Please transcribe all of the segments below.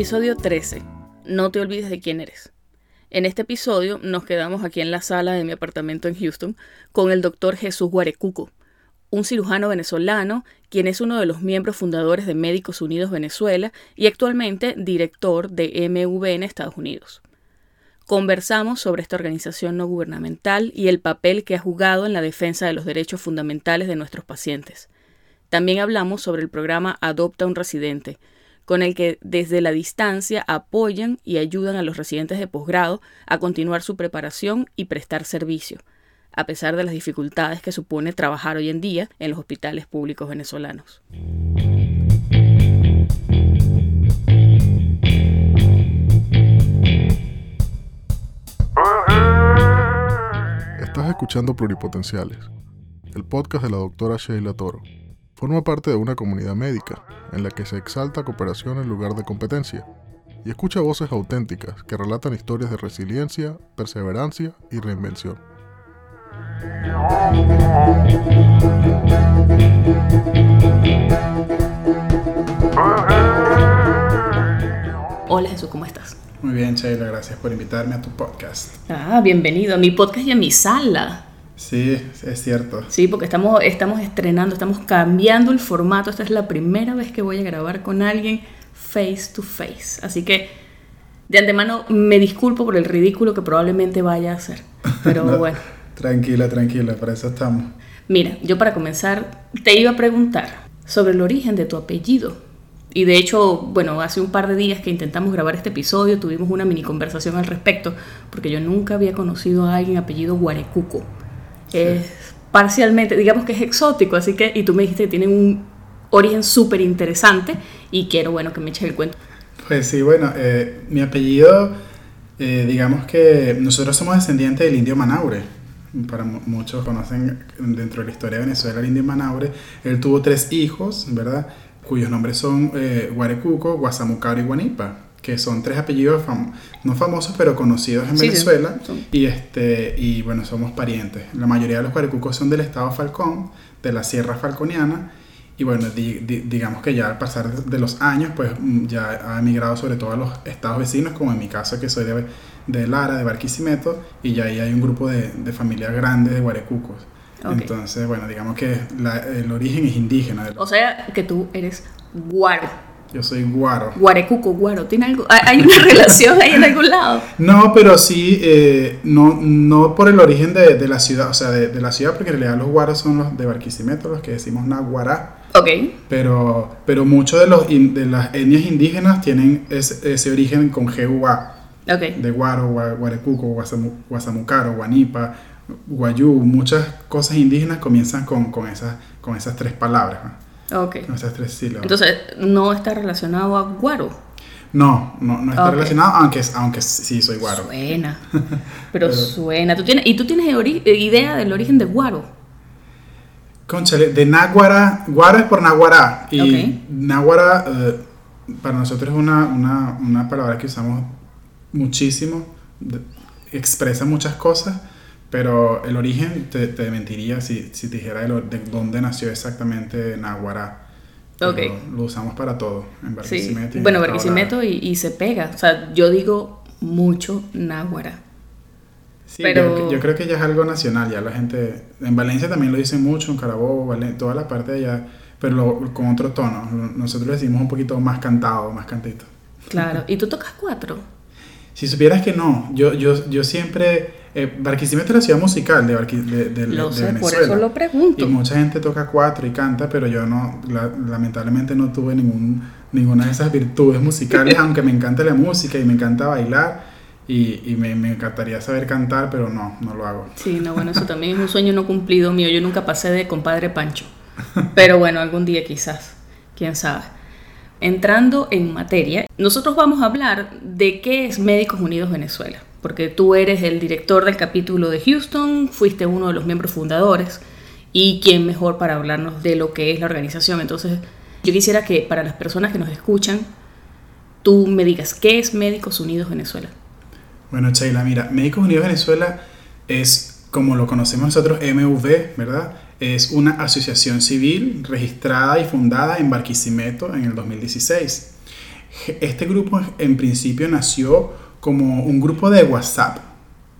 Episodio 13. No te olvides de quién eres. En este episodio nos quedamos aquí en la sala de mi apartamento en Houston con el doctor Jesús Guarecuco, un cirujano venezolano quien es uno de los miembros fundadores de Médicos Unidos Venezuela y actualmente director de MV en Estados Unidos. Conversamos sobre esta organización no gubernamental y el papel que ha jugado en la defensa de los derechos fundamentales de nuestros pacientes. También hablamos sobre el programa Adopta un Residente, con el que desde la distancia apoyan y ayudan a los residentes de posgrado a continuar su preparación y prestar servicio, a pesar de las dificultades que supone trabajar hoy en día en los hospitales públicos venezolanos. Estás escuchando Pluripotenciales, el podcast de la doctora Sheila Toro. Forma parte de una comunidad médica en la que se exalta cooperación en lugar de competencia y escucha voces auténticas que relatan historias de resiliencia, perseverancia y reinvención. Hola Jesús, ¿cómo estás? Muy bien, Sheila, gracias por invitarme a tu podcast. Ah, bienvenido a mi podcast y a mi sala. Sí, es cierto. Sí, porque estamos, estamos estrenando, estamos cambiando el formato. Esta es la primera vez que voy a grabar con alguien face to face. Así que de antemano me disculpo por el ridículo que probablemente vaya a hacer. Pero No, bueno. Tranquila, tranquila, para eso estamos. Mira, yo para comenzar te iba a preguntar sobre el origen de tu apellido. Y de hecho, bueno, hace un par de días que intentamos grabar este episodio, tuvimos una mini conversación al respecto, porque yo nunca había conocido a alguien apellido Guarecuco. Es parcialmente, digamos que es exótico, así que, y tú me dijiste que tienen un origen súper interesante y quiero, bueno, que me eches el cuento. Pues sí, bueno, eh, mi apellido, eh, digamos que nosotros somos descendientes del indio Manaure. Para mu- muchos conocen dentro de la historia de Venezuela el indio Manaure. Él tuvo tres hijos, ¿verdad? Cuyos nombres son eh, Guarecuco, Guasamucaro y Guanipa, que son tres apellidos fam- no famosos pero conocidos en Sí, sí, Venezuela. son- Y, este, y bueno, somos parientes. La mayoría de los Guarecucos son del estado Falcón, de la Sierra Falconiana. Y bueno, di- di- digamos que ya al pasar de los años, pues mm, ya ha emigrado sobre todo a los estados vecinos, como en mi caso que soy de, de Lara, de Barquisimeto, y ya ahí hay un grupo de, de familias grandes de Guarecucos. Ok. Entonces, bueno, digamos que la- el origen es indígena. O sea, que tú eres guaro. Yo soy guaro. Guarecuco, guaro. ¿Tiene algo? ¿Hay- ¿Hay una relación ahí en algún lado? No, pero sí, eh, no, no por el origen de, de la ciudad, o sea, de, de la ciudad, porque en realidad los guaros son los de Barquisimeto, los que decimos naguará. Ok. Pero, pero muchos de, los in- de las etnias indígenas tienen ese, ese origen con GUA, Ok. de Guaro, Gua- Guarecuco, Guasamu- Guasamucaro, Guanipa, Guayú. Muchas cosas indígenas comienzan con, con, esas, con esas tres palabras, ¿no? Ok. con esas tres sílabas. Entonces, no está relacionado a guaro. no, no, no está Ok. relacionado, aunque, aunque sí soy guaro. Suena. Pero, Pero- suena. ¿Tú tienes, ¿Y tú tienes ori- idea del origen de guaro? Conchale, de Náguara, Guaro es por Naguará. Y Ok. Náguara eh, para nosotros es una, una, una palabra que usamos muchísimo, de- expresa muchas cosas, pero el origen te, te mentiría si, si te dijera de, dónde nació exactamente Náguara. Pero Ok. Lo usamos para todo, en Sí. Barquisimeto. y en Bueno, Barquisimeto y, y se pega. O sea, yo digo mucho náhuara. Sí, pero- yo, yo creo que ya es algo nacional, ya la gente, en Valencia también lo dicen mucho, en Carabobo, Valen- toda la parte de allá, pero lo- con otro tono. Nosotros lo decimos un poquito más cantado, más cantito. Claro. ¿Y tú tocas cuatro? Si supieras que no, yo, yo, yo siempre, eh, Barquisimeto es la ciudad musical de, Barqui- de, de- Lo de sé, por Venezuela. eso lo pregunto. Y mucha gente toca cuatro y canta, pero yo no, la- lamentablemente no tuve ningún, ninguna de esas virtudes musicales, aunque me encanta la música y me encanta bailar y, y me, me encantaría saber cantar, pero no, no lo hago. Sí, no, bueno, eso también es un sueño no cumplido mío. Yo nunca pasé de compadre Pancho. Pero bueno, algún día quizás. Quién sabe. Entrando en materia, nosotros vamos a hablar de qué es Médicos Unidos Venezuela. Porque tú eres el director del capítulo de Houston, fuiste uno de los miembros fundadores. Y quién mejor para hablarnos de lo que es la organización. Entonces, yo quisiera que para las personas que nos escuchan, tú me digas qué es Médicos Unidos Venezuela. Bueno, Sheila, mira, Médicos Unidos Venezuela es, como lo conocemos nosotros, MV, ¿verdad? Es una asociación civil registrada y fundada en Barquisimeto en el 2016. este grupo en principio nació como un grupo de WhatsApp.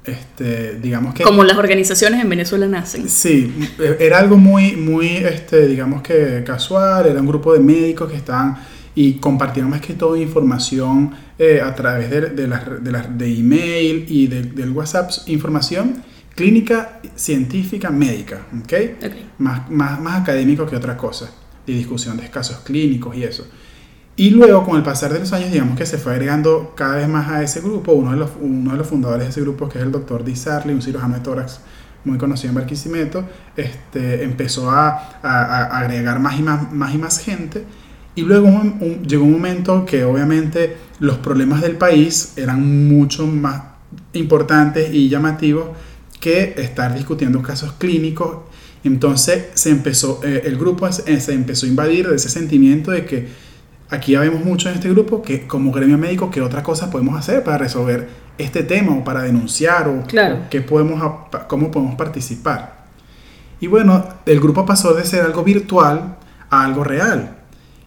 Este, digamos que... Como las organizaciones en Venezuela nacen. Sí, era algo muy, muy, este, digamos que casual, era un grupo de médicos que estaban y compartían más que todo información eh, a través de, de, de, de email y del WhatsApp, información clínica, científica, médica, ¿ok? Más, más, más académico que otra cosa, de discusión de casos clínicos y eso. Y luego, con el pasar de los años, digamos que se fue agregando cada vez más a ese grupo. Uno de los, uno de los fundadores de ese grupo, que es el doctor Di Sarli, un cirujano de tórax muy conocido en Barquisimeto, este, empezó a, a, agregar más y más, más y más gente. Y luego llegó un momento que obviamente los problemas del país eran mucho más importantes y llamativos que estar discutiendo casos clínicos. Entonces se empezó, eh, el grupo se empezó a invadir de ese sentimiento de que aquí ya vemos mucho en este grupo que como gremio médico, ¿qué otra cosa podemos hacer para resolver este tema o para denunciar o, claro. qué podemos, cómo podemos participar? Y bueno, el grupo pasó de ser algo virtual a algo real.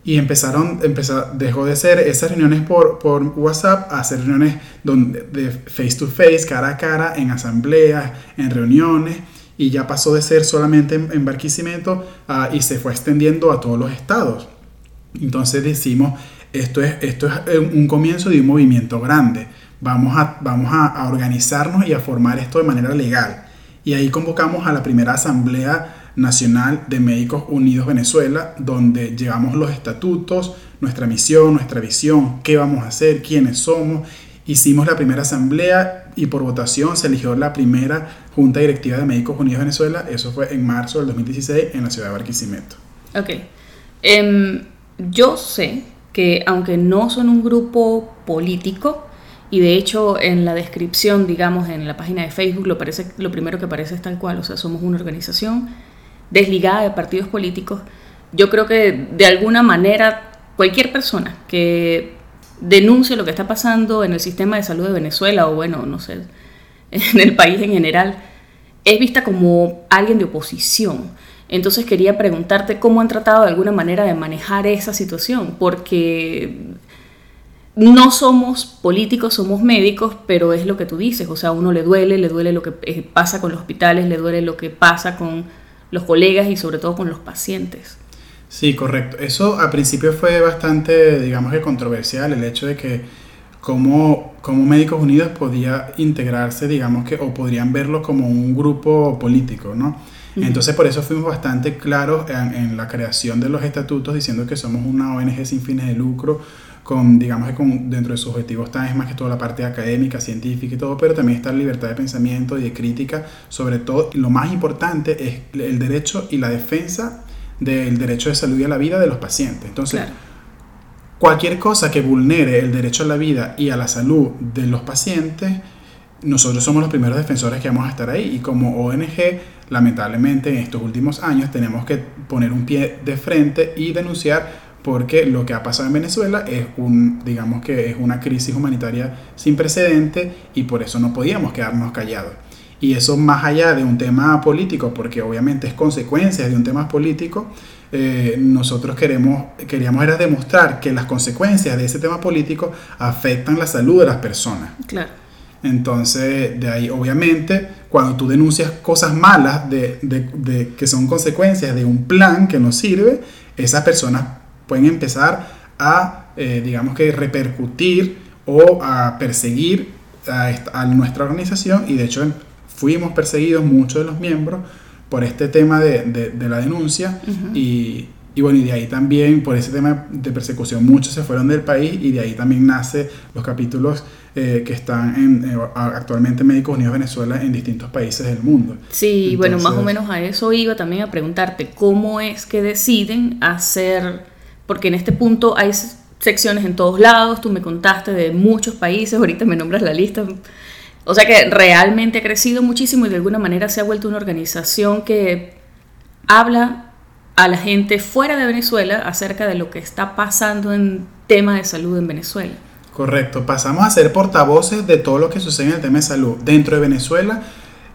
Y empezaron, empezó, dejó de ser esas reuniones por, por WhatsApp a hacer reuniones donde, de face to face, cara a cara, en asambleas, en reuniones. Y ya pasó de ser solamente en, Barquisimeto y se fue extendiendo a todos los estados. Entonces decimos, esto es, esto es un comienzo de un movimiento grande. Vamos, a, vamos a, organizarnos y a formar esto de manera legal. Y ahí convocamos a la primera asamblea nacional de Médicos Unidos Venezuela, donde llevamos los estatutos, nuestra misión, nuestra visión, qué vamos a hacer, quiénes somos. Hicimos la primera asamblea y por votación se eligió la primera Junta Directiva de Médicos Unidos Venezuela. Eso fue en marzo del 2016 en la ciudad de Barquisimeto. Ok. Em, yo sé que aunque no son un grupo político, y de hecho en la descripción, digamos, en la página de Facebook, lo, parece, lo primero que aparece es tal cual, o sea, somos una organización desligada de partidos políticos. Yo creo que de alguna manera cualquier persona que denuncie lo que está pasando en el sistema de salud de Venezuela o bueno, no sé, en el país en general, es vista como alguien de oposición. Entonces quería preguntarte cómo han tratado de alguna manera de manejar esa situación, porque no somos políticos, somos médicos, pero es lo que tú dices, o sea, a uno le duele, le duele lo que eh, pasa con los hospitales, le duele lo que pasa con los colegas y sobre todo con los pacientes. Sí, correcto. Eso al principio fue bastante, digamos que controversial, el hecho de que como, como Médicos Unidos podía integrarse, digamos que, o podrían verlo como un grupo político, ¿no? Entonces por eso fuimos bastante claros en, la creación de los estatutos diciendo que somos una ONG sin fines de lucro, con, digamos que con, dentro de sus objetivos está es más que toda la parte académica, científica y todo, pero también está la libertad de pensamiento y de crítica, sobre todo, y lo más importante es el derecho y la defensa del derecho de salud y a la vida de los pacientes. Entonces, cualquier cosa que vulnere el derecho a la vida y a la salud de los pacientes, nosotros somos los primeros defensores que vamos a estar ahí. Y como ONG lamentablemente en estos últimos años tenemos que poner un pie de frente y denunciar porque lo que ha pasado en Venezuela es un digamos que es una crisis humanitaria sin precedente y por eso no podíamos quedarnos callados. Y eso más allá de un tema político, porque obviamente es consecuencia de un tema político, eh, nosotros queremos, queríamos era demostrar que las consecuencias de ese tema político afectan la salud de las personas. Claro. Entonces, de ahí, obviamente, cuando tú denuncias cosas malas de, de, que son consecuencias de un plan que no sirve, esas personas pueden empezar a, eh, digamos que, repercutir o a perseguir a, nuestra organización. Y de hecho fuimos perseguidos muchos de los miembros por este tema de, de la denuncia. Y, y bueno, y de ahí también, por ese tema de persecución, muchos se fueron del país y de ahí también nace los capítulos eh, que están en, eh, actualmente Médicos Unidos Venezuela en distintos países del mundo. Sí, bueno, más o menos a eso iba también a preguntarte, ¿cómo es que deciden hacer, porque en este punto hay secciones en todos lados, tú me contaste de muchos países, ahorita me nombras la lista, o sea que realmente ha crecido muchísimo y de alguna manera se ha vuelto una organización que habla a la gente fuera de Venezuela acerca de lo que está pasando en tema de salud en Venezuela. Correcto, pasamos a ser portavoces de todo lo que sucede en el tema de salud. Dentro de Venezuela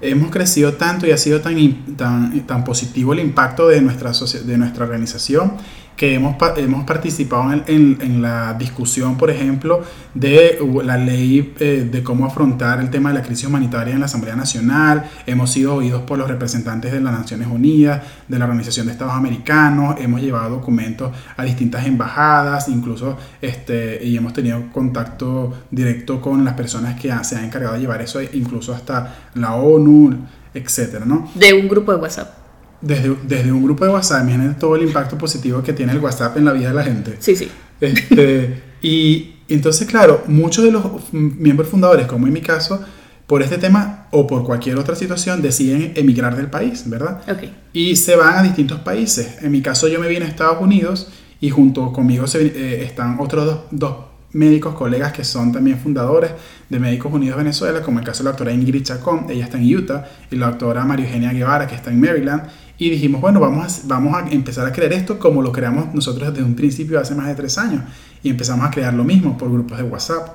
hemos crecido tanto y ha sido tan, tan, tan positivo el impacto de nuestra, de nuestra organización que hemos, hemos participado en, en, la discusión, por ejemplo, de la ley eh, de cómo afrontar el tema de la crisis humanitaria en la Asamblea Nacional, hemos sido oídos por los representantes de las Naciones Unidas, de la Organización de Estados Americanos, hemos llevado documentos a distintas embajadas, incluso este, y hemos tenido contacto directo con las personas que se han encargado de llevar eso, incluso hasta la ONU, etcétera, ¿no? De un grupo de WhatsApp desde, desde un grupo de WhatsApp, imagínense todo el impacto positivo que tiene el WhatsApp en la vida de la gente. Sí, sí. Este, y entonces, claro, muchos de los miembros fundadores, como en mi caso, por este tema o por cualquier otra situación, deciden emigrar del país, ¿verdad? Okay. Y se van a distintos países. En mi caso, yo me vine a Estados Unidos y junto conmigo se, eh, están otros dos, dos médicos, colegas que son también fundadores de Médicos Unidos Venezuela, como el caso de la doctora Ingrid Chacón, ella está en Utah, y la doctora María Eugenia Guevara, que está en Maryland, y dijimos, bueno, vamos a, vamos a empezar a crear esto como lo creamos nosotros desde un principio hace más de tres años. Y empezamos a crear lo mismo por grupos de WhatsApp.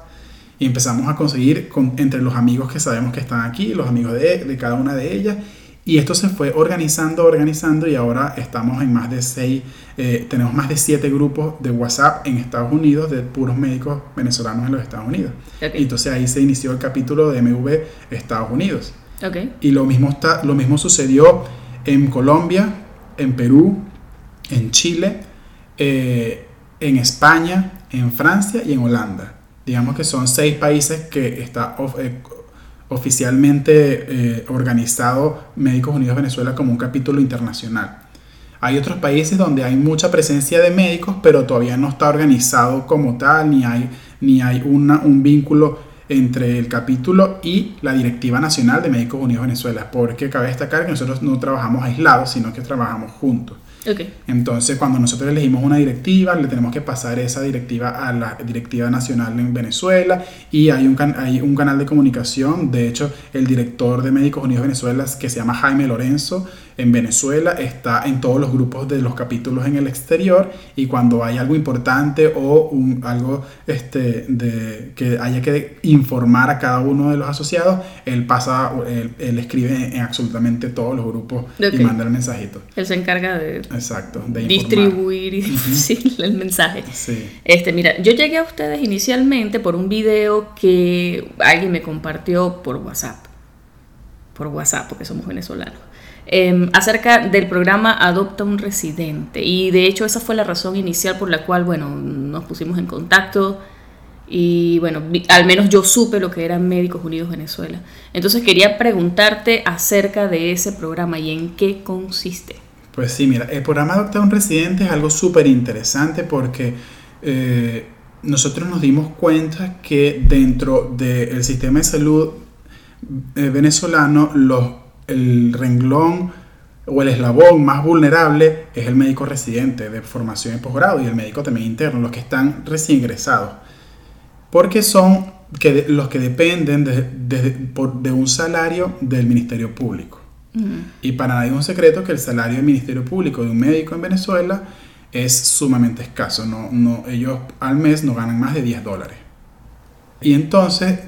Y empezamos a conseguir con, entre los amigos que sabemos que están aquí, los amigos de, de cada una de ellas. Y esto se fue organizando, organizando y ahora estamos en más de seis, eh, tenemos más de siete grupos de WhatsApp en Estados Unidos de puros médicos venezolanos en los Estados Unidos. Y entonces ahí se inició el capítulo de MV Estados Unidos. Okay. Y lo mismo, está, lo mismo sucedió en Colombia, en Perú, en Chile, eh, en España, en Francia y en Holanda. Digamos que son seis países que está eh, oficialmente eh, organizado Médicos Unidos Venezuela como un capítulo internacional. Hay otros países donde hay mucha presencia de médicos, pero todavía no está organizado como tal, ni hay, ni hay un vínculo entre el capítulo y la Directiva Nacional de Médicos Unidos Venezuela, porque cabe destacar que nosotros no trabajamos aislados, sino que trabajamos juntos. Entonces, cuando nosotros elegimos una directiva, le tenemos que pasar esa directiva a la directiva nacional en Venezuela y hay un, hay un canal de comunicación. De hecho, el director de Médicos Unidos Venezuela, que se llama Jaime Lorenzo, en Venezuela está en todos los grupos de los capítulos en el exterior y cuando hay algo importante o un, algo este, de, que haya que informar a cada uno de los asociados, él pasa, él, escribe en absolutamente todos los grupos y manda el mensajito. Él se encarga de, Exacto, de distribuir y el mensaje. Este, mira, yo llegué a ustedes inicialmente por un video que alguien me compartió por WhatsApp. Por WhatsApp, porque somos venezolanos Em, acerca del programa Adopta un Residente. Y de hecho esa fue la razón inicial por la cual, bueno, nos pusimos en contacto y bueno, al menos yo supe lo que eran Médicos Unidos Venezuela. Entonces quería preguntarte acerca de ese programa y en qué consiste. Pues sí, mira, el programa Adopta un Residente es algo súper interesante porque eh, nosotros nos dimos cuenta que dentro del sistema de salud eh, venezolano los el renglón o el eslabón más vulnerable es el médico residente de formación y posgrado y el médico también interno, los que están recién ingresados. Porque son que los que dependen de, de, un salario del Ministerio Público. Y para nadie es un secreto que el salario del Ministerio Público de un médico en Venezuela es sumamente escaso. No, no, ellos al mes no ganan más de 10 dólares. Y entonces,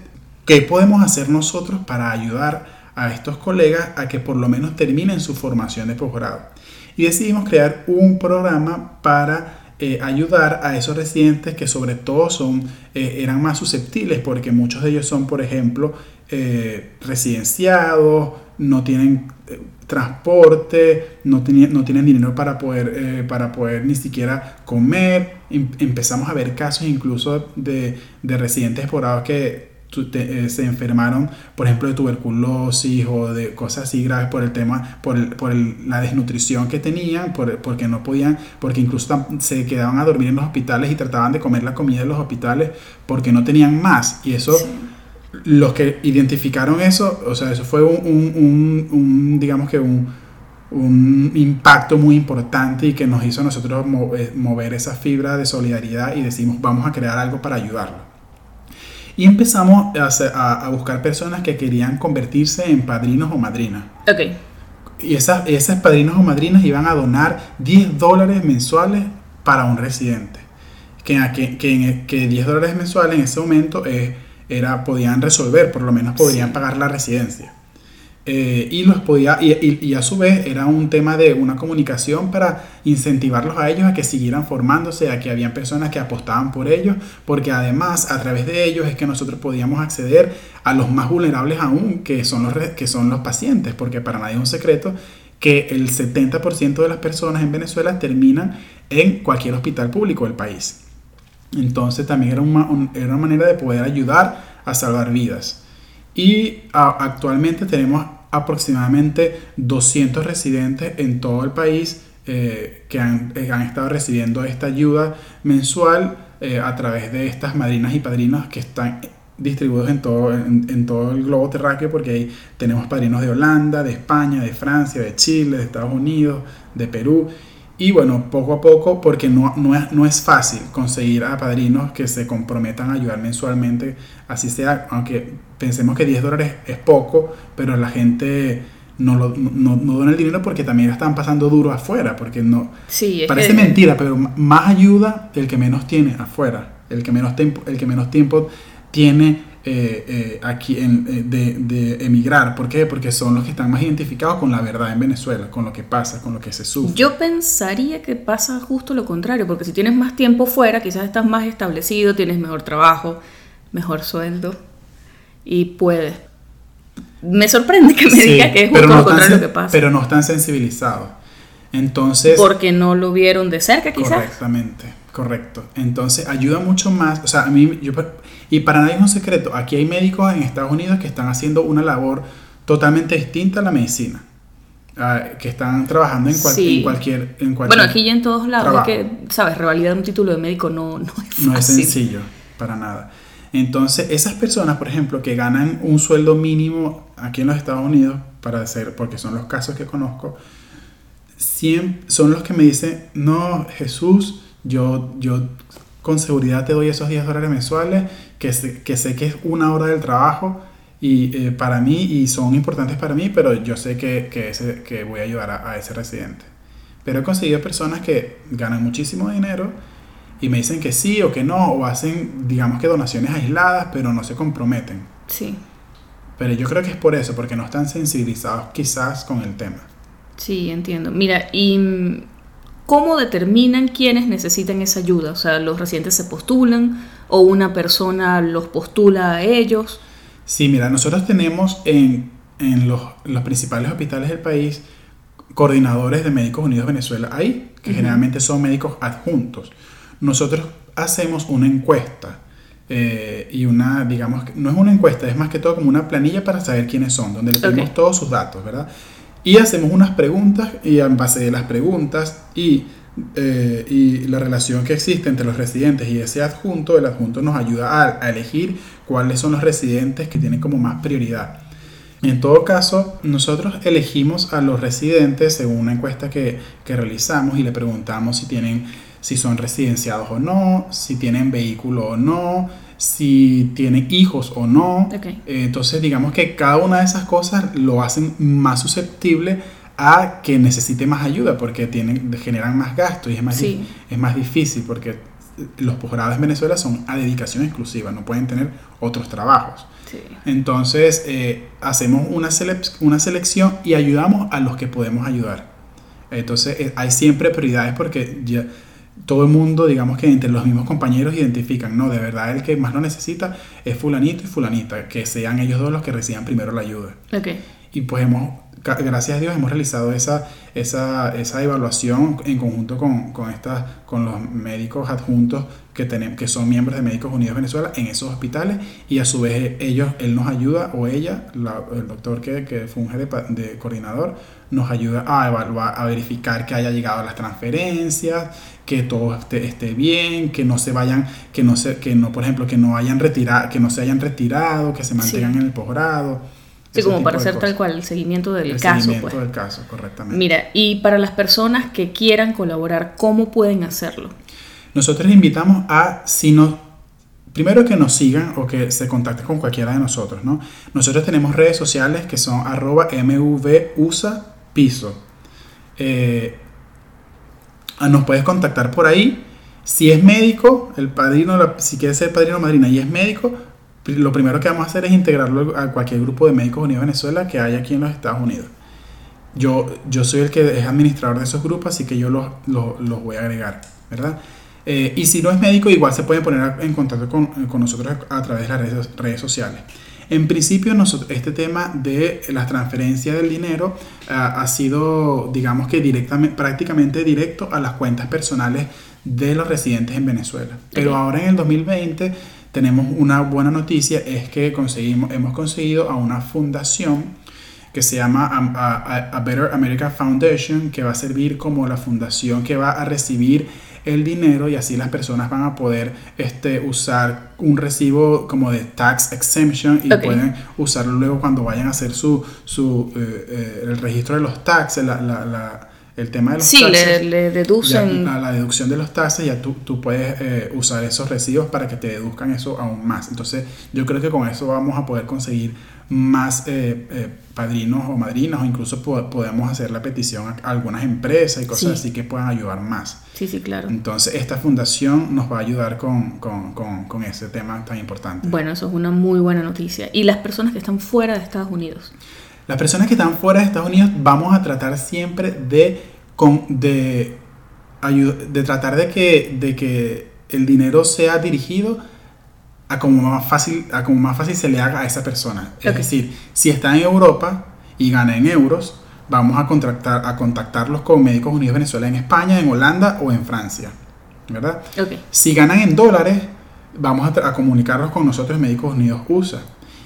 ¿qué podemos hacer nosotros para ayudar a estos colegas a que por lo menos terminen su formación de posgrado. Y decidimos crear un programa para eh, ayudar a esos residentes que sobre todo son, eh, eran más susceptibles porque muchos de ellos son, por ejemplo, eh, residenciados, no tienen transporte, no, no, tienen dinero para poder, para poder ni siquiera comer. Em, empezamos a ver casos incluso de, de residentes posgrados que eh, se enfermaron, por ejemplo, de tuberculosis o de cosas así graves por el tema, por, por la desnutrición que tenían, por, porque no podían, porque incluso se quedaban a dormir en los hospitales y trataban de comer la comida de los hospitales porque no tenían más. Y eso, los que identificaron eso, o sea, eso fue un, un, digamos que un, un impacto muy importante y que nos hizo a nosotros mover, mover esa fibra de solidaridad y decimos, vamos a crear algo para ayudarlo. Y empezamos a, a, buscar personas que querían convertirse en padrinos o madrinas. Ok. Y esas, esas padrinos o madrinas iban a donar 10 dólares mensuales para un residente. Que, que, que 10 dólares mensuales en ese momento era, podían resolver, por lo menos podrían pagar la residencia. Eh, y los podía y, a su vez era un tema de una comunicación para incentivarlos a ellos a que siguieran formándose, a que habían personas que apostaban por ellos, porque además a través de ellos es que nosotros podíamos acceder a los más vulnerables aún, que son los, que son los pacientes, porque para nadie es un secreto que el 70% de las personas en Venezuela terminan en cualquier hospital público del país. Entonces también era una, era una manera de poder ayudar a salvar vidas. Y actualmente tenemos aproximadamente 200 residentes en todo el país eh, que han, eh, han, estado recibiendo esta ayuda mensual eh, a través de estas madrinas y padrinos que están distribuidos en todo, en, todo el globo terráqueo porque ahí tenemos padrinos de Holanda, de España, de Francia, de Chile, de Estados Unidos, de Perú y bueno, poco a poco, porque no, no, es, no es fácil conseguir a padrinos que se comprometan a ayudar mensualmente, así sea, aunque pensemos que 10 dólares es poco, pero la gente no, lo, no, no dona el dinero porque también están pasando duro afuera, porque no... Sí, parece mentira, pero más ayuda el que menos tiene afuera, el que menos tiempo, el que menos tiempo tiene eh, eh, aquí en, eh, de, de, emigrar. ¿Por qué? Porque son los que están más identificados con la verdad en Venezuela, con lo que pasa, con lo que se sufre. Yo pensaría que pasa justo lo contrario, porque si tienes más tiempo fuera, quizás estás más establecido, tienes mejor trabajo, mejor sueldo y puedes. Me sorprende que me diga que es justo lo contrario que pasa. Pero no están sensibilizados. Entonces. Porque no lo vieron de cerca, quizás. Correctamente, correcto. Entonces ayuda mucho más. O sea, a mí, yo y para nadie es un secreto, aquí hay médicos en Estados Unidos que están haciendo una labor totalmente distinta a la medicina. Que están trabajando en, cualquier, en, Bueno, aquí ya en todos lados, que, ¿sabes? Revalidar un título de médico no, no es fácil. No es sencillo, para nada. Entonces, esas personas, por ejemplo, que ganan un sueldo mínimo aquí en los Estados Unidos, para hacer, porque son los casos que conozco, son los que me dicen, no, Jesús, yo, yo con seguridad te doy esos 10 dólares mensuales que sé, que sé que es una hora del trabajo y eh, para mí y son importantes para mí, pero yo sé que, que, ese, que voy a ayudar a, ese residente. Pero he conseguido personas que ganan muchísimo dinero y me dicen que sí o que no, o hacen, digamos que donaciones aisladas, pero no se comprometen. Sí. Pero yo creo que es por eso, porque no están sensibilizados quizás con el tema. Sí, entiendo. Mira, y ¿Cómo determinan quiénes necesitan esa ayuda? O sea, ¿los residentes se postulan o una persona los postula a ellos? Sí, mira, nosotros tenemos en, en los, los, principales hospitales del país coordinadores de Médicos Unidos Venezuela ahí, que generalmente son médicos adjuntos. Nosotros hacemos una encuesta eh, y una, digamos, no es una encuesta, es más que todo como una planilla para saber quiénes son, donde le pedimos todos sus datos, ¿verdad? Y hacemos unas preguntas y en base de las preguntas y, eh, y la relación que existe entre los residentes y ese adjunto, el adjunto nos ayuda a, a elegir cuáles son los residentes que tienen como más prioridad. En todo caso, nosotros elegimos a los residentes según una encuesta que, que, realizamos y le preguntamos si tienen, si son residenciados o no, si tienen vehículo o no, si tiene hijos o no. Eh, entonces, digamos que cada una de esas cosas lo hacen más susceptible a que necesite más ayuda porque tienen, generan más gastos y es más, es más difícil porque los posgrados en Venezuela son a dedicación exclusiva, no pueden tener otros trabajos. Entonces, eh, hacemos una, una selección y ayudamos a los que podemos ayudar. Entonces, eh, hay siempre prioridades porque ya todo el mundo, digamos que entre los mismos compañeros identifican, no, de verdad el que más lo necesita es fulanito y fulanita, que sean ellos dos los que reciban primero la ayuda. Okay. Y pues hemos, gracias a Dios, hemos realizado esa, esa, esa evaluación en conjunto con, con, estas, con los médicos adjuntos que, tenemos, que son miembros de Médicos Unidos Venezuela en esos hospitales y a su vez ellos, él nos ayuda o ella, el doctor que, que funge de, de coordinador, nos ayuda a evaluar, a verificar que haya llegado las transferencias, que todo esté, esté, bien, que no se vayan, que no se, que no, por ejemplo, que no hayan retirado, que no se hayan retirado, que se mantengan en el posgrado. Sí, como para hacer tal cual el seguimiento del el caso. Seguimiento pues. del caso, correctamente. Mira, y para las personas que quieran colaborar, ¿cómo pueden hacerlo? Nosotros les invitamos a, si no, primero que nos sigan o que se contacten con cualquiera de nosotros, ¿no? Nosotros tenemos redes sociales que son arroba mvusa piso. Eh, Ah, nos puedes contactar por ahí. Si es médico, el padrino, si quieres ser padrino o madrina y es médico, lo primero que vamos a hacer es integrarlo a cualquier grupo de médicos unidos de Venezuela que haya aquí en los Estados Unidos. Yo, yo soy el que es administrador de esos grupos, así que yo los, los, los voy a agregar, ¿verdad? Eh, y si no es médico, igual se puede poner en contacto con, con nosotros a través de las redes, redes sociales. En principio, nosotros, este tema de la transferencia del dinero uh, ha sido, digamos que directamente, prácticamente directo a las cuentas personales de los residentes en Venezuela. Pero ahora en el 2020 tenemos una buena noticia, es que conseguimos, hemos conseguido a una fundación que se llama um, a, a- a Better America Foundation, que va a servir como la fundación que va a recibir el dinero y así las personas van a poder este, usar un recibo como de tax exemption y pueden usarlo luego cuando vayan a hacer su, su eh, eh, el registro de los taxes, la- la- la- el tema de los Sí, taxes. le, le Ya, deducen. la, la deducción de los taxes, ya tú, tú puedes eh, usar esos recibos para que te deduzcan eso aún más. Entonces, yo creo que con eso vamos a poder conseguir más eh, eh, padrinos o madrinas, o incluso po- podemos hacer la petición a algunas empresas y cosas Sí. así que puedan ayudar más. Sí, sí, claro. Entonces, esta fundación nos va a ayudar con, con, con, con ese tema tan importante. Bueno, eso es una muy buena noticia. Y las personas que están fuera de Estados Unidos. Las personas que están fuera de Estados Unidos vamos a tratar siempre de, con, de, tratar de que, de que el dinero sea dirigido a como más fácil, a como más fácil se le haga a esa persona. Es decir, si está en Europa y gana en euros, vamos a, contractar, a contactarlos con Médicos Unidos Venezuela en España, en Holanda o en Francia. ¿Verdad? Si ganan en dólares, vamos a comunicarlos con nosotros Médicos Unidos USA.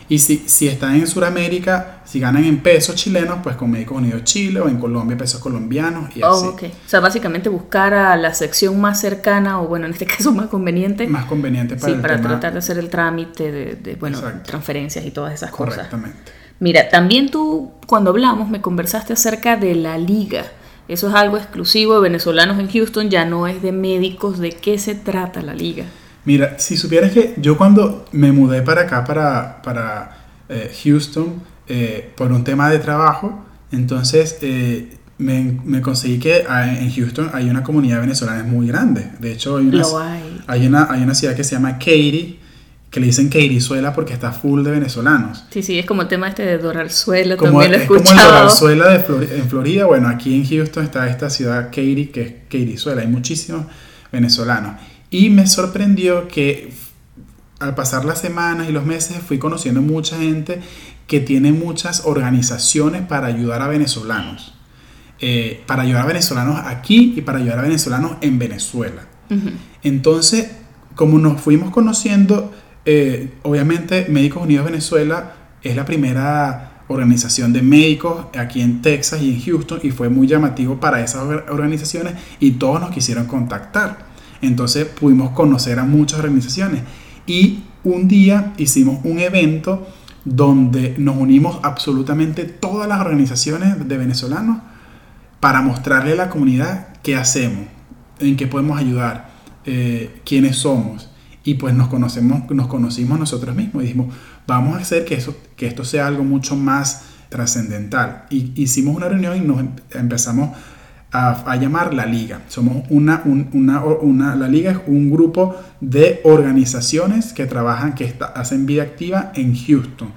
Y si, si están en Sudamérica, si ganan en pesos chilenos, pues con Médicos Unidos Chile o en Colombia pesos colombianos y Oh, así. ok. O sea, básicamente buscar a la sección más cercana o, bueno, en este caso más conveniente. Más conveniente para sí, el para tema. tratar de hacer el trámite de, de, bueno, Exacto. transferencias y todas esas cosas. Correctamente. Mira, también tú cuando hablamos me conversaste acerca de la liga. Eso es algo exclusivo de venezolanos en Houston, ya no es de médicos. ¿De qué se trata la liga? Mira, si supieras que yo cuando me mudé para acá, para, para eh, Houston, eh, por un tema de trabajo, entonces eh, me, me conseguí que ah, en Houston hay una comunidad venezolana muy grande. De hecho, hay una, hay. hay una, hay una ciudad que se llama Katy, que le dicen Katyzuela porque está full de venezolanos. Sí, sí, es como el tema este de Doralzuela, Como, también lo he es como el. Doralzuela de Flor- en Florida. Bueno, aquí en Houston está esta ciudad Katy, que es Katyzuela. Hay muchísimos venezolanos. Y me sorprendió que al pasar las semanas y los meses fui conociendo mucha gente que tiene muchas organizaciones para ayudar a venezolanos. Eh, para ayudar a venezolanos aquí y para ayudar a venezolanos en Venezuela. Entonces, como nos fuimos conociendo, eh, obviamente Médicos Unidos Venezuela es la primera organización de médicos aquí en Texas y en Houston y fue muy llamativo para esas or- organizaciones y todos nos quisieron contactar. Entonces pudimos conocer a muchas organizaciones y un día hicimos un evento donde nos unimos absolutamente todas las organizaciones de venezolanos para mostrarle a la comunidad qué hacemos, en qué podemos ayudar, eh, quiénes somos. Y pues nos conocemos, nos conocimos nosotros mismos y dijimos, vamos a hacer que, eso, que esto sea algo mucho más trascendental. Y hicimos una reunión y nos em- empezamos a, a llamar la liga. Somos una, un- una, una, la liga es un grupo de organizaciones que trabajan, que está- hacen vida activa en Houston.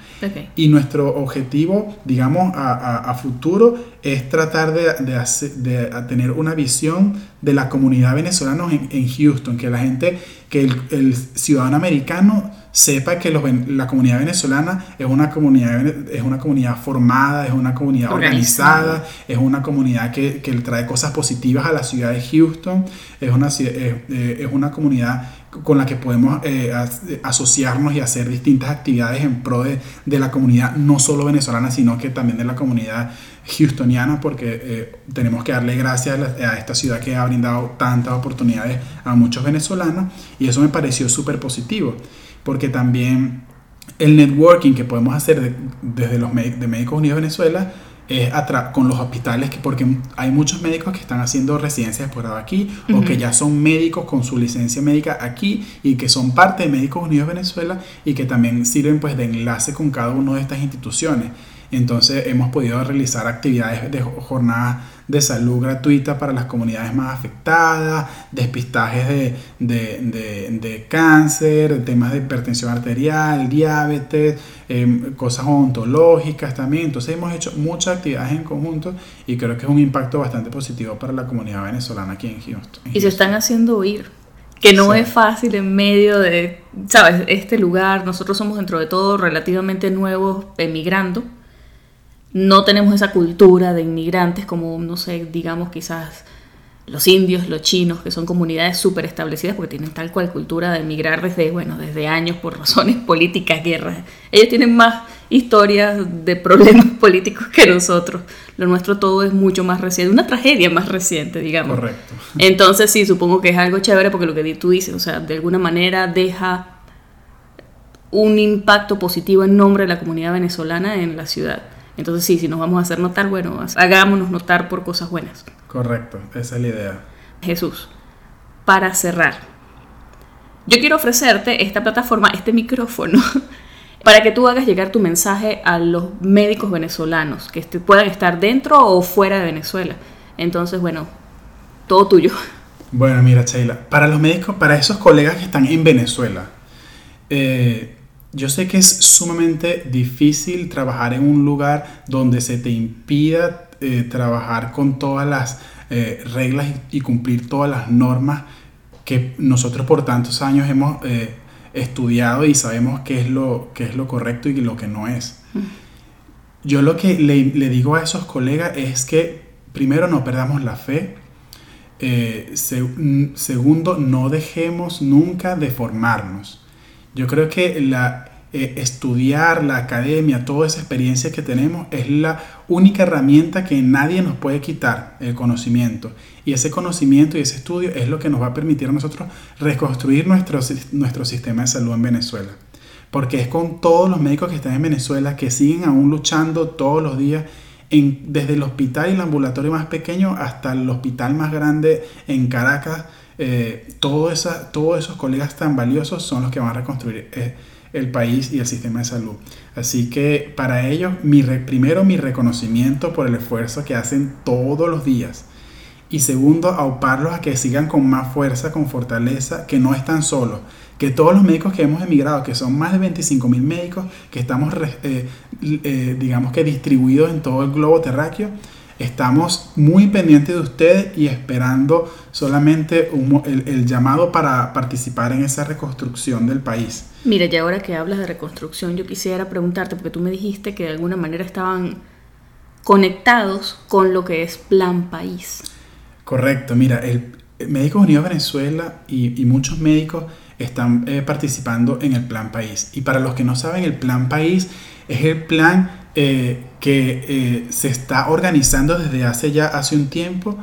Y nuestro objetivo, digamos, a, a- a futuro es tratar de, de hacer- de tener una visión de la comunidad venezolana en, en Houston, que la gente, que el, el ciudadano americano sepa que los la comunidad venezolana es una comunidad, es una comunidad formada, es una comunidad Organizada. organizada, es una comunidad que, que trae cosas positivas a la ciudad de Houston, es una, es, eh, es una comunidad con la que podemos eh, as- asociarnos y hacer distintas actividades en pro de, de la comunidad, no solo venezolana, sino que también de la comunidad houstoniana, porque eh, tenemos que darle gracias a, la- a esta ciudad que ha brindado tantas oportunidades a muchos venezolanos, y eso me pareció súper positivo, porque también el networking que podemos hacer de- desde los médicos de Médicos Unidos Venezuela es con los hospitales, que, porque hay muchos médicos que están haciendo residencia de posgrado aquí o que ya son médicos con su licencia médica aquí y que son parte de Médicos Unidos de Venezuela y que también sirven pues de enlace con cada una de estas instituciones. Entonces hemos podido realizar actividades de jornadas de salud gratuita para las comunidades más afectadas, despistajes de, de, de, cáncer, temas de hipertensión arterial, diabetes, em, cosas odontológicas también. Entonces hemos hecho muchas actividades en conjunto y creo que es un impacto bastante positivo para la comunidad venezolana aquí en Houston. Y se están haciendo oír que no es fácil en medio de, sabes, este lugar, nosotros somos dentro de todo relativamente nuevos emigrando, no tenemos esa cultura de inmigrantes como, no sé, digamos quizás los indios, los chinos, que son comunidades súper establecidas porque tienen tal cual cultura de emigrar desde, bueno, desde años por razones políticas, guerras. Ellos tienen más historias de problemas políticos que nosotros. Lo nuestro todo es mucho más reciente, una tragedia más reciente, digamos. Correcto. Entonces sí, supongo que es algo chévere porque lo que tú dices, o sea, de alguna manera deja un impacto positivo en nombre de la comunidad venezolana en la ciudad. Entonces sí, si nos vamos a hacer notar, bueno, hagámonos notar por cosas buenas. Correcto, esa es la idea. Jesús, para cerrar, yo quiero ofrecerte esta plataforma, este micrófono, para que tú hagas llegar tu mensaje a los médicos venezolanos que puedan estar dentro o fuera de Venezuela. Entonces, bueno, todo tuyo. Bueno, mira, Sheila, para los médicos, para esos colegas que están en Venezuela, eh, yo sé que es sumamente difícil trabajar en un lugar donde se te impida eh, trabajar con todas las eh, reglas y, cumplir todas las normas que nosotros por tantos años hemos eh, estudiado y sabemos qué es, lo, qué es lo correcto y lo que no es. Mm. Yo lo que le, le, digo a esos colegas es que primero no perdamos la fe, segundo no dejemos nunca de formarnos yo creo que la, eh, estudiar, la academia, toda esa experiencia que tenemos es la única herramienta que nadie nos puede quitar, el conocimiento. Y ese conocimiento y ese estudio es lo que nos va a permitir a nosotros reconstruir nuestro, nuestro sistema de salud en Venezuela. Porque es con todos los médicos que están en Venezuela que siguen aún luchando todos los días en, desde el hospital y el ambulatorio más pequeño hasta el hospital más grande en Caracas eh, todo todos esos colegas tan valiosos son los que van a reconstruir eh, el país y el sistema de salud. Así que para ellos, mi primero mi reconocimiento por el esfuerzo que hacen todos los días. Y segundo, auparlos a que sigan con más fuerza, con fortaleza, que no están solos. Que todos los médicos que hemos emigrado, que son más de 25 mil médicos, que estamos, eh, digamos que distribuidos en todo el globo terráqueo, Estamos muy pendientes de ustedes y esperando solamente el, llamado para participar en esa reconstrucción del país. Mira, y ahora que hablas de reconstrucción, yo quisiera preguntarte, porque tú me dijiste que de alguna manera estaban conectados con lo que es Plan País. Correcto, mira, el Médicos Unidos Venezuela y, muchos médicos están eh, participando en el Plan País. Y para los que no saben, el Plan País es el plan eh, que eh, se está organizando desde hace ya hace un tiempo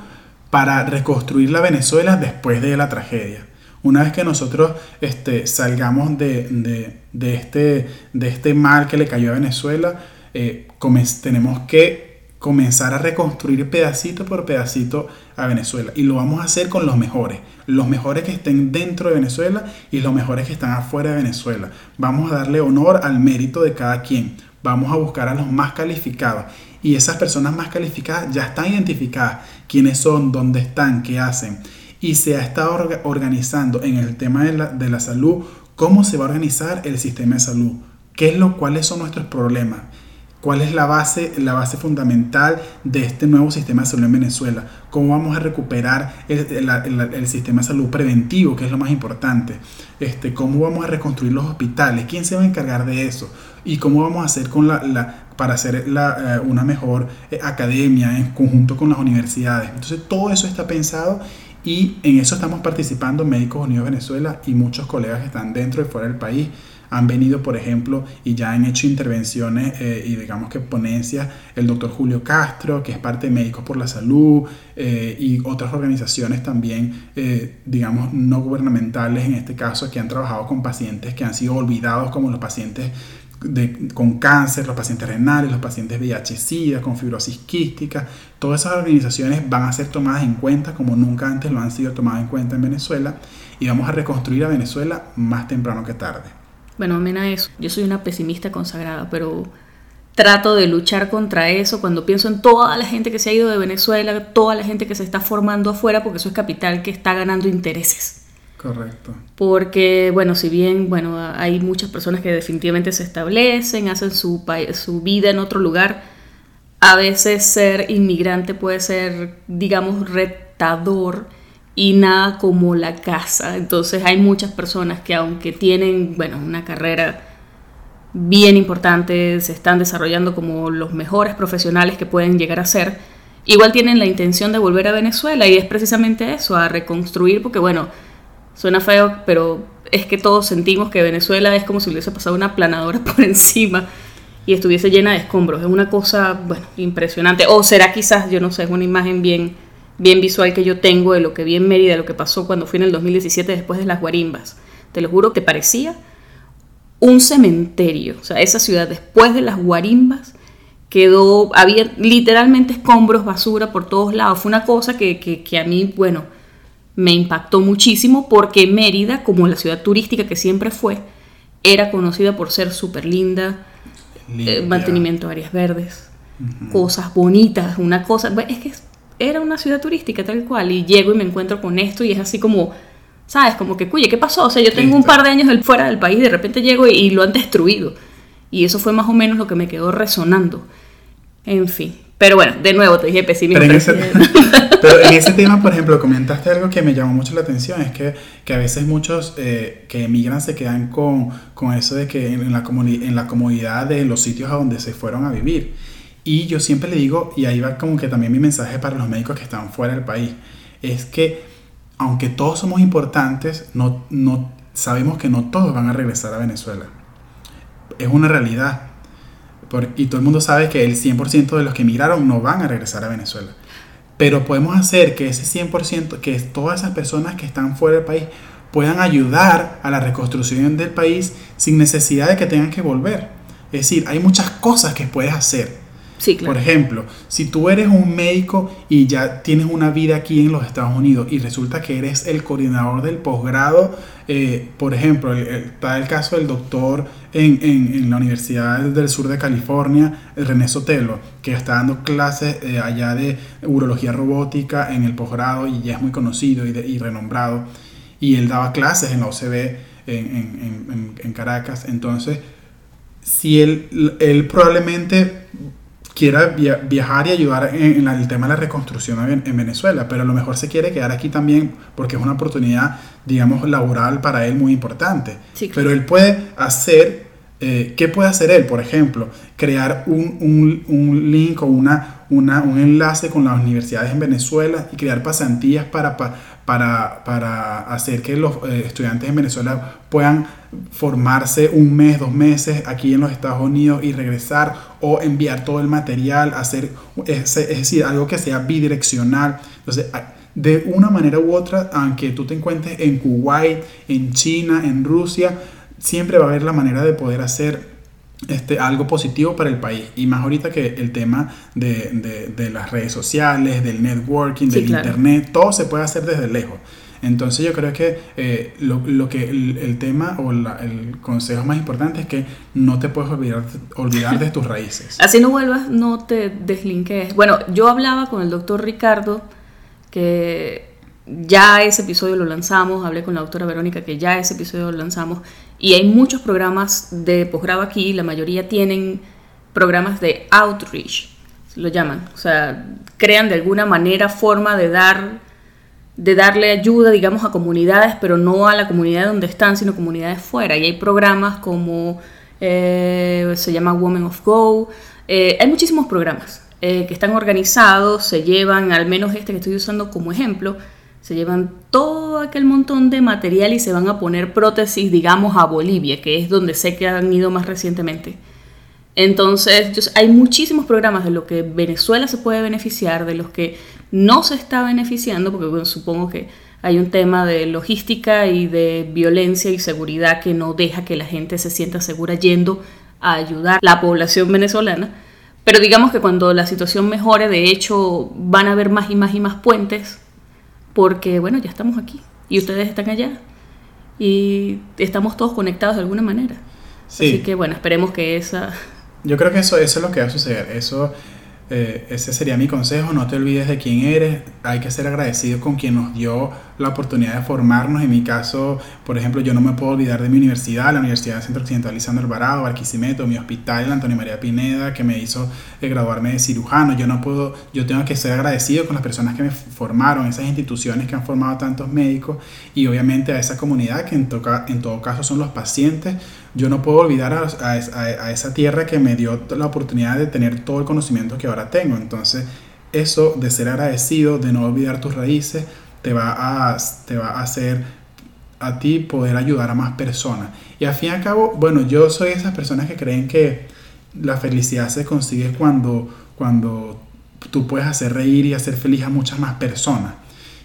para reconstruir la Venezuela después de la tragedia. Una vez que nosotros este, salgamos de, este, de este mal que le cayó a Venezuela, eh, tenemos que comenzar a reconstruir pedacito por pedacito a Venezuela. Y lo vamos a hacer con los mejores. Los mejores que estén dentro de Venezuela y los mejores que están afuera de Venezuela. Vamos a darle honor al mérito de cada quien vamos a buscar a los más calificados. Y esas personas más calificadas ya están identificadas, quiénes son, dónde están, qué hacen. Y se ha estado organizando en el tema de la, de la salud, cómo se va a organizar el sistema de salud, qué es lo, cuáles son nuestros problemas, cuál es la base, la base fundamental de este nuevo sistema de salud en Venezuela, cómo vamos a recuperar el, sistema de salud preventivo, que es lo más importante, este, cómo vamos a reconstruir los hospitales, quién se va a encargar de eso y cómo vamos a hacer con la, para hacer la, eh, una mejor eh, academia en conjunto con las universidades. Entonces todo eso está pensado y en eso estamos participando Médicos Unidos Venezuela y muchos colegas que están dentro y fuera del país han venido, por ejemplo, y ya han hecho intervenciones eh, y digamos que ponencias, el doctor Julio Castro, que es parte de Médicos por la Salud, eh, y otras organizaciones también, eh, digamos, no gubernamentales en este caso, que han trabajado con pacientes que han sido olvidados, como los pacientes con cáncer, los pacientes renales, los pacientes VIH-Sida, con fibrosis quística, todas esas organizaciones van a ser tomadas en cuenta como nunca antes lo han sido tomadas en cuenta en Venezuela y vamos a reconstruir a Venezuela más temprano que tarde. Bueno, amén a eso. Yo soy una pesimista consagrada, pero trato de luchar contra eso cuando pienso en toda la gente que se ha ido de Venezuela, toda la gente que se está formando afuera, porque eso es capital que está ganando intereses. Correcto. Porque, bueno, si bien, bueno, hay muchas personas que definitivamente se establecen, hacen su, su vida en otro lugar, a veces ser inmigrante puede ser, digamos, retador y nada como la casa. Entonces hay muchas personas que aunque tienen, bueno, una carrera bien importante, se están desarrollando como los mejores profesionales que pueden llegar a ser, igual tienen la intención de volver a Venezuela y es precisamente eso, a reconstruir, porque bueno, suena feo, pero es que todos sentimos que Venezuela es como si hubiese pasado una planadora por encima y estuviese llena de escombros. Es una cosa, bueno, impresionante. O será quizás, yo no sé, es una imagen bien, bien visual que yo tengo de lo que vi en Mérida, lo que pasó cuando fui en el 2017 después de las guarimbas. Te lo juro que parecía un cementerio. O sea, esa ciudad después de las guarimbas quedó, había literalmente escombros, basura por todos lados. Fue una cosa que, que, a mí, bueno, me impactó muchísimo porque Mérida, como la ciudad turística que siempre fue, era conocida por ser súper linda, eh, mantenimiento de áreas verdes, cosas bonitas, una cosa, es que era una ciudad turística tal cual y llego y me encuentro con esto y es así como ¿Sabes? Como que, cuye, ¿qué pasó? O sea, yo tengo un par de años fuera del país y de repente llego y, lo han destruido. Y eso fue más o menos lo que me quedó resonando. En fin. Pero bueno, de nuevo te dije pesimismo. Pero en, ese, pero en ese tema, por ejemplo, comentaste algo que me llamó mucho la atención. Es que, que a veces muchos eh, que emigran se quedan con, con eso de que en la, en la comodidad de los sitios a donde se fueron a vivir. Y yo siempre le digo, y ahí va como que también mi mensaje para los médicos que están fuera del país, es que aunque todos somos importantes, no, no, sabemos que no todos van a regresar a Venezuela. Es una realidad. y todo el mundo sabe que el 100% de los que emigraron no van a regresar a Venezuela. Pero podemos hacer que ese 100%, que todas esas personas que están fuera del país puedan ayudar a la reconstrucción del país sin necesidad de que tengan que volver. Es decir, hay muchas cosas que puedes hacer por ejemplo, si tú eres un médico y ya tienes una vida aquí en los Estados Unidos y resulta que eres el coordinador del posgrado, eh, por ejemplo, está el caso del doctor en, la Universidad del Sur de California, René Sotelo, que está dando clases eh, allá de urología robótica en el posgrado y ya es muy conocido y, renombrado. Y él daba clases en la OCB en, Caracas. Entonces, si él, él probablemente quiera viajar y ayudar en, el tema de la reconstrucción en, Venezuela, pero a lo mejor se quiere quedar aquí también porque es una oportunidad, digamos, laboral para él muy importante. Pero él puede hacer, eh, ¿qué puede hacer él? Por ejemplo, crear un, un, link o una, una, un enlace con las universidades en Venezuela y crear pasantías para, para, para hacer que los eh, estudiantes en Venezuela puedan formarse un mes, dos meses aquí en los Estados Unidos y regresar o enviar todo el material, hacer, es, decir, algo que sea bidireccional. Entonces, de una manera u otra, aunque tú te encuentres en Kuwait, en China, en Rusia, siempre va a haber la manera de poder hacer este, algo positivo para el país. Y más ahorita que el tema de, de, las redes sociales, del networking, del internet, todo se puede hacer desde lejos. Entonces yo creo que eh, lo, lo, que el, tema o el consejo más importante es que no te puedes olvidar, olvidar de tus raíces. Así no vuelvas, no te deslinques. Bueno, yo hablaba con el doctor Ricardo que ya ese episodio lo lanzamos, hablé con la doctora Verónica que ya ese episodio lo lanzamos y hay muchos programas de posgrado aquí, la mayoría tienen programas de outreach, lo llaman, o sea, crean de alguna manera forma de dar de darle ayuda, digamos, a comunidades, pero no a la comunidad donde están, sino comunidades fuera. Y hay programas como eh, se llama Women of Go. Eh, hay muchísimos programas eh, que están organizados, se llevan, al menos este que estoy usando como ejemplo, se llevan todo aquel montón de material y se van a poner prótesis, digamos, a Bolivia, que es donde sé que han ido más recientemente. Entonces, hay muchísimos programas de los que Venezuela se puede beneficiar, de los que no se está beneficiando, porque supongo que hay un tema de logística y de violencia y seguridad que no deja que la gente se sienta segura yendo a ayudar a la población venezolana. Pero digamos que cuando la situación mejore, de hecho, van a haber más y más y más puentes porque bueno, ya estamos aquí y ustedes están allá y estamos todos conectados de alguna manera. Así que bueno, esperemos que esa yo creo que eso, eso es lo que va a suceder. Eso eh, ese sería mi consejo, no te olvides de quién eres, hay que ser agradecido con quien nos dio la oportunidad de formarnos. En mi caso, por ejemplo, yo no me puedo olvidar de mi universidad, la Universidad Centro Occidental Lisandro Alvarado, Barquisimeto, mi hospital, Antonio María Pineda, que me hizo eh, graduarme de cirujano. Yo no puedo, yo tengo que ser agradecido con las personas que me formaron, esas instituciones que han formado tantos médicos y obviamente a esa comunidad que en todo caso son los pacientes yo no puedo olvidar a, esa tierra que me dio la oportunidad de tener todo el conocimiento que ahora tengo. Entonces, eso de ser agradecido, de no olvidar tus raíces, te va a, te va a hacer a ti poder ayudar a más personas. Y al fin y al cabo, bueno, yo soy esas personas que creen que la felicidad se consigue cuando, cuando tú puedes hacer reír y hacer feliz a muchas más personas.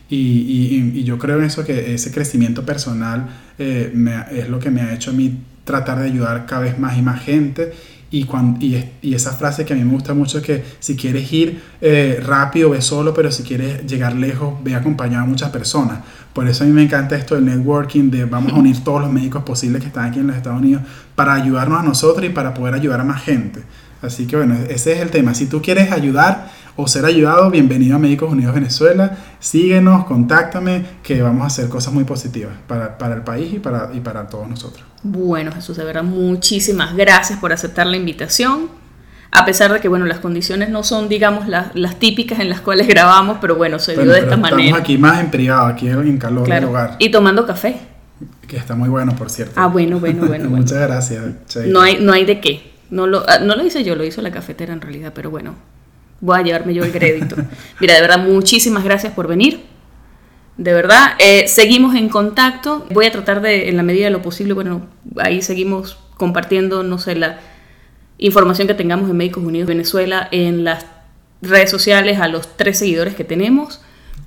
Y, yo creo en eso, que ese crecimiento personal eh, es lo que me ha hecho a mí tratar de ayudar cada vez más y más gente. Y, cuando, y, esa frase que a mí me gusta mucho es que si quieres ir eh, rápido, ve solo, pero si quieres llegar lejos, ve acompañado a muchas personas. Por eso a mí me encanta esto del networking, de vamos a unir todos los médicos posibles que están aquí en los Estados Unidos para ayudarnos a nosotros y para poder ayudar a más gente. Así que bueno, ese es el tema. Si tú quieres ayudar, o ser ayudado, bienvenido a Médicos Unidos Venezuela. Síguenos, contáctame, que vamos a hacer cosas muy positivas para, para el país y para, y para todos nosotros. Bueno, Jesús, de verdad, muchísimas gracias por aceptar la invitación. A pesar de que, bueno, las condiciones no son, digamos, las, las típicas en las cuales grabamos, pero bueno, se dio de esta manera. Estamos aquí más en privado, aquí en calor del hogar. Y tomando café. Que está muy bueno, por cierto. Ah, bueno, bueno, bueno. Muchas gracias. No hay, no hay de qué. No lo, ah, no lo hice yo, lo hizo la cafetera en realidad, pero bueno, voy a llevarme yo el crédito. Mira, de verdad, muchísimas gracias por venir. De verdad, eh, seguimos en contacto. Voy a tratar de, en la medida de lo posible, bueno, ahí seguimos compartiendo, no sé, la información que tengamos en Médicos Unidos Venezuela en las redes sociales a los tres seguidores que tenemos.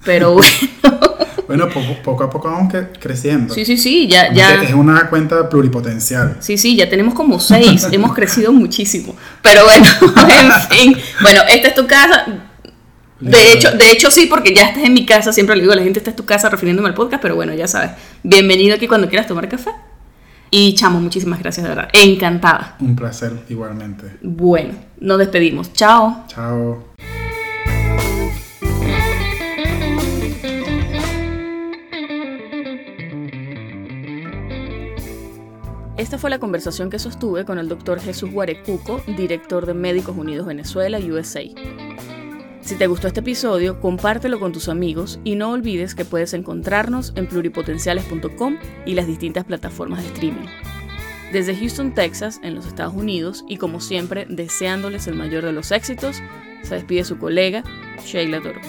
Pero bueno. Bueno, poco, a poco vamos creciendo. Sí, sí, sí, ya, ya. Es una cuenta pluripotencial. Sí, sí, ya tenemos como seis, hemos crecido muchísimo. Pero bueno, en fin. Bueno, esta es tu casa. De hecho, de hecho sí, porque ya estás en mi casa, siempre le digo a la gente, esta es tu casa refiriéndome al podcast, pero bueno, ya sabes. Bienvenido aquí cuando quieras tomar café. Y chamo, muchísimas gracias, de verdad. Encantada. Un placer, igualmente. Bueno, nos despedimos. Chao. Chao. Esta fue la conversación que sostuve con el doctor Jesús Guarecuco, director de Médicos Unidos Venezuela, USA. Si te gustó este episodio, compártelo con tus amigos y no olvides que puedes encontrarnos en pluripotenciales.com y las distintas plataformas de streaming. Desde Houston, Texas, en los Estados Unidos, y como siempre, deseándoles el mayor de los éxitos, se despide su colega, Sheila Toro.